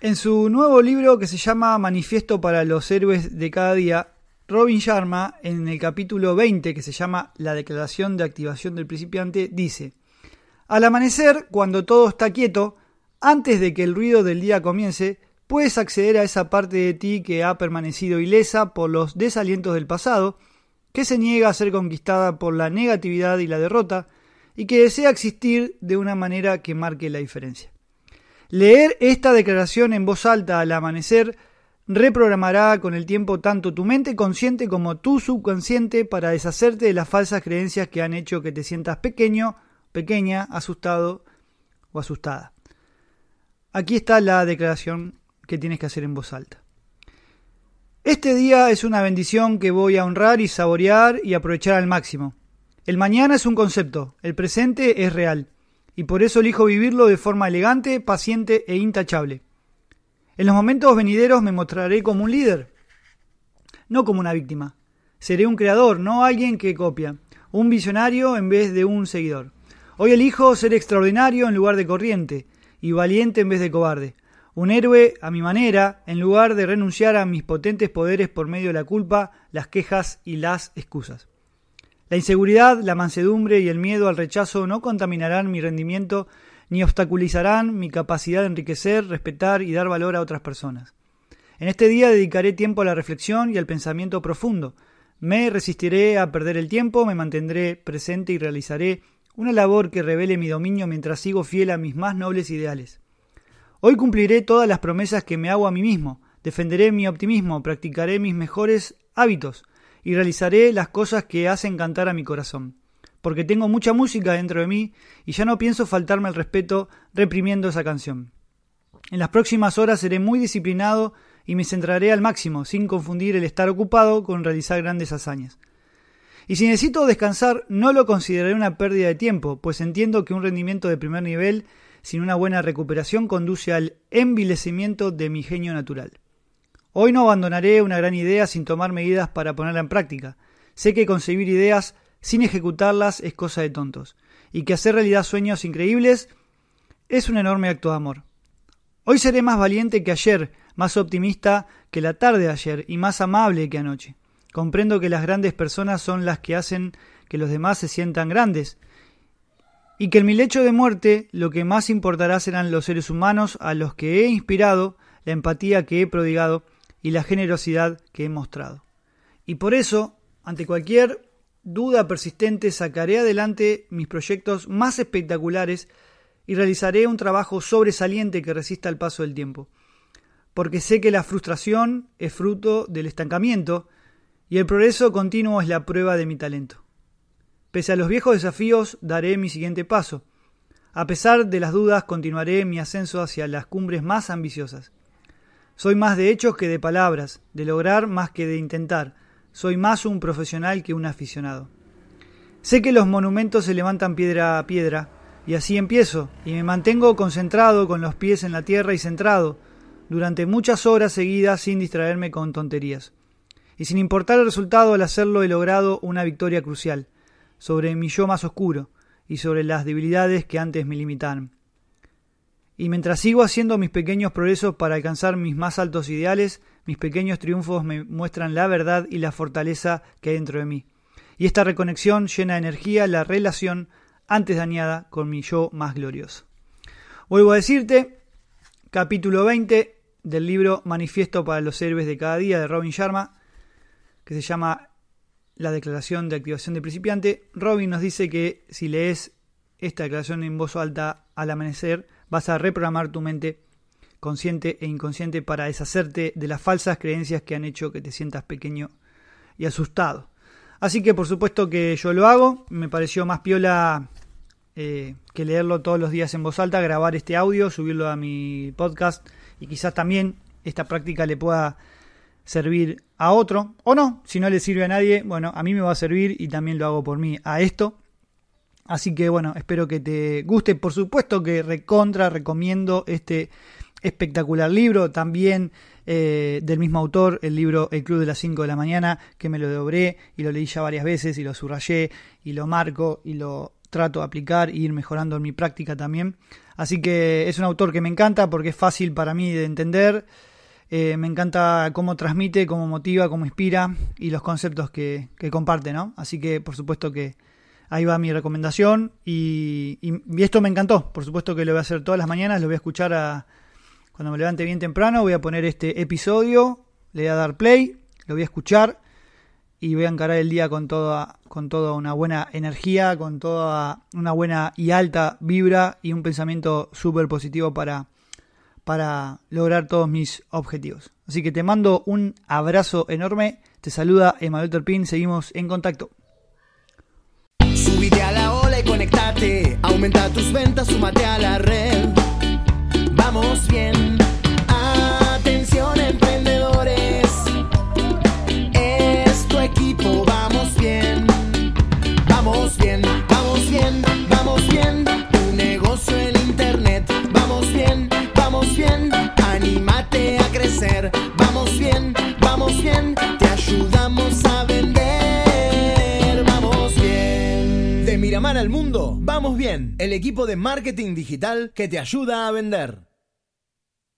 En su nuevo libro que se llama Manifiesto para los héroes de cada día, Robin Sharma, en el capítulo 20 que se llama La declaración de activación del principiante, dice, Al amanecer, cuando todo está quieto, antes de que el ruido del día comience, puedes acceder a esa parte de ti que ha permanecido ilesa por los desalientos del pasado, que se niega a ser conquistada por la negatividad y la derrota, y que desea existir de una manera que marque la diferencia. Leer esta declaración en voz alta al amanecer reprogramará con el tiempo tanto tu mente consciente como tu subconsciente para deshacerte de las falsas creencias que han hecho que te sientas pequeño, pequeña, asustado o asustada. Aquí está la declaración que tienes que hacer en voz alta. Este día es una bendición que voy a honrar y saborear y aprovechar al máximo. El mañana es un concepto, el presente es real y por eso elijo vivirlo de forma elegante, paciente e intachable. En los momentos venideros me mostraré como un líder, no como una víctima. Seré un creador, no alguien que copia, un visionario en vez de un seguidor. Hoy elijo ser extraordinario en lugar de corriente, y valiente en vez de cobarde. Un héroe a mi manera, en lugar de renunciar a mis potentes poderes por medio de la culpa, las quejas y las excusas. La inseguridad, la mansedumbre y el miedo al rechazo no contaminarán mi rendimiento ni obstaculizarán mi capacidad de enriquecer, respetar y dar valor a otras personas. En este día dedicaré tiempo a la reflexión y al pensamiento profundo. Me resistiré a perder el tiempo, me mantendré presente y realizaré una labor que revele mi dominio mientras sigo fiel a mis más nobles ideales. Hoy cumpliré todas las promesas que me hago a mí mismo, defenderé mi optimismo, practicaré mis mejores hábitos, y realizaré las cosas que hacen cantar a mi corazón, porque tengo mucha música dentro de mí y ya no pienso faltarme el respeto reprimiendo esa canción. En las próximas horas seré muy disciplinado y me centraré al máximo, sin confundir el estar ocupado con realizar grandes hazañas. Y si necesito descansar, no lo consideraré una pérdida de tiempo, pues entiendo que un rendimiento de primer nivel sin una buena recuperación conduce al envilecimiento de mi genio natural. Hoy no abandonaré una gran idea sin tomar medidas para ponerla en práctica. Sé que concebir ideas sin ejecutarlas es cosa de tontos, y que hacer realidad sueños increíbles es un enorme acto de amor. Hoy seré más valiente que ayer, más optimista que la tarde de ayer y más amable que anoche. Comprendo que las grandes personas son las que hacen que los demás se sientan grandes, y que en mi lecho de muerte lo que más importará serán los seres humanos a los que he inspirado, la empatía que he prodigado, y la generosidad que he mostrado. Y por eso, ante cualquier duda persistente, sacaré adelante mis proyectos más espectaculares y realizaré un trabajo sobresaliente que resista el paso del tiempo. Porque sé que la frustración es fruto del estancamiento y el progreso continuo es la prueba de mi talento. Pese a los viejos desafíos, daré mi siguiente paso. A pesar de las dudas, continuaré mi ascenso hacia las cumbres más ambiciosas. Soy más de hechos que de palabras, de lograr más que de intentar. Soy más un profesional que un aficionado. Sé que los monumentos se levantan piedra a piedra, y así empiezo, y me mantengo concentrado con los pies en la tierra y centrado, durante muchas horas seguidas sin distraerme con tonterías. Y sin importar el resultado, al hacerlo he logrado una victoria crucial, sobre mi yo más oscuro, y sobre las debilidades que antes me limitaban. Y mientras sigo haciendo mis pequeños progresos para alcanzar mis más altos ideales, mis pequeños triunfos me muestran la verdad y la fortaleza que hay dentro de mí. Y esta reconexión llena de energía la relación antes dañada con mi yo más glorioso. Vuelvo a decirte, capítulo 20 del libro Manifiesto para los héroes de cada día de Robin Sharma, que se llama La declaración de activación de principiante. Robin nos dice que si lees esta declaración en voz alta al amanecer, vas a reprogramar tu mente consciente e inconsciente para deshacerte de las falsas creencias que han hecho que te sientas pequeño y asustado. Así que por supuesto que yo lo hago, me pareció más piola eh, que leerlo todos los días en voz alta, grabar este audio, subirlo a mi podcast y quizás también esta práctica le pueda servir a otro o no, si no le sirve a nadie, bueno, a mí me va a servir y también lo hago por mí a esto. Así que bueno, espero que te guste. Por supuesto que recontra recomiendo este espectacular libro. También eh, del mismo autor, el libro El Club de las 5 de la mañana, que me lo devoré y lo leí ya varias veces y lo subrayé y lo marco y lo trato de aplicar e ir mejorando en mi práctica también. Así que es un autor que me encanta porque es fácil para mí de entender. Eh, me encanta cómo transmite, cómo motiva, cómo inspira y los conceptos que, comparte, ¿no? Así que por supuesto que ahí va mi recomendación y, esto me encantó. Por supuesto que lo voy a hacer todas las mañanas, lo voy a escuchar a, cuando me levante bien temprano, voy a poner este episodio, le voy a dar play, lo voy a escuchar y voy a encarar el día con toda, con toda una buena energía, con toda una buena y alta vibra y un pensamiento súper positivo para, para lograr todos mis objetivos. Así que te mando un abrazo enorme, te saluda Emanuel Terpín, seguimos en contacto. Súmate a la red. Miramar al mundo, vamos bien. El equipo de marketing digital que te ayuda a vender.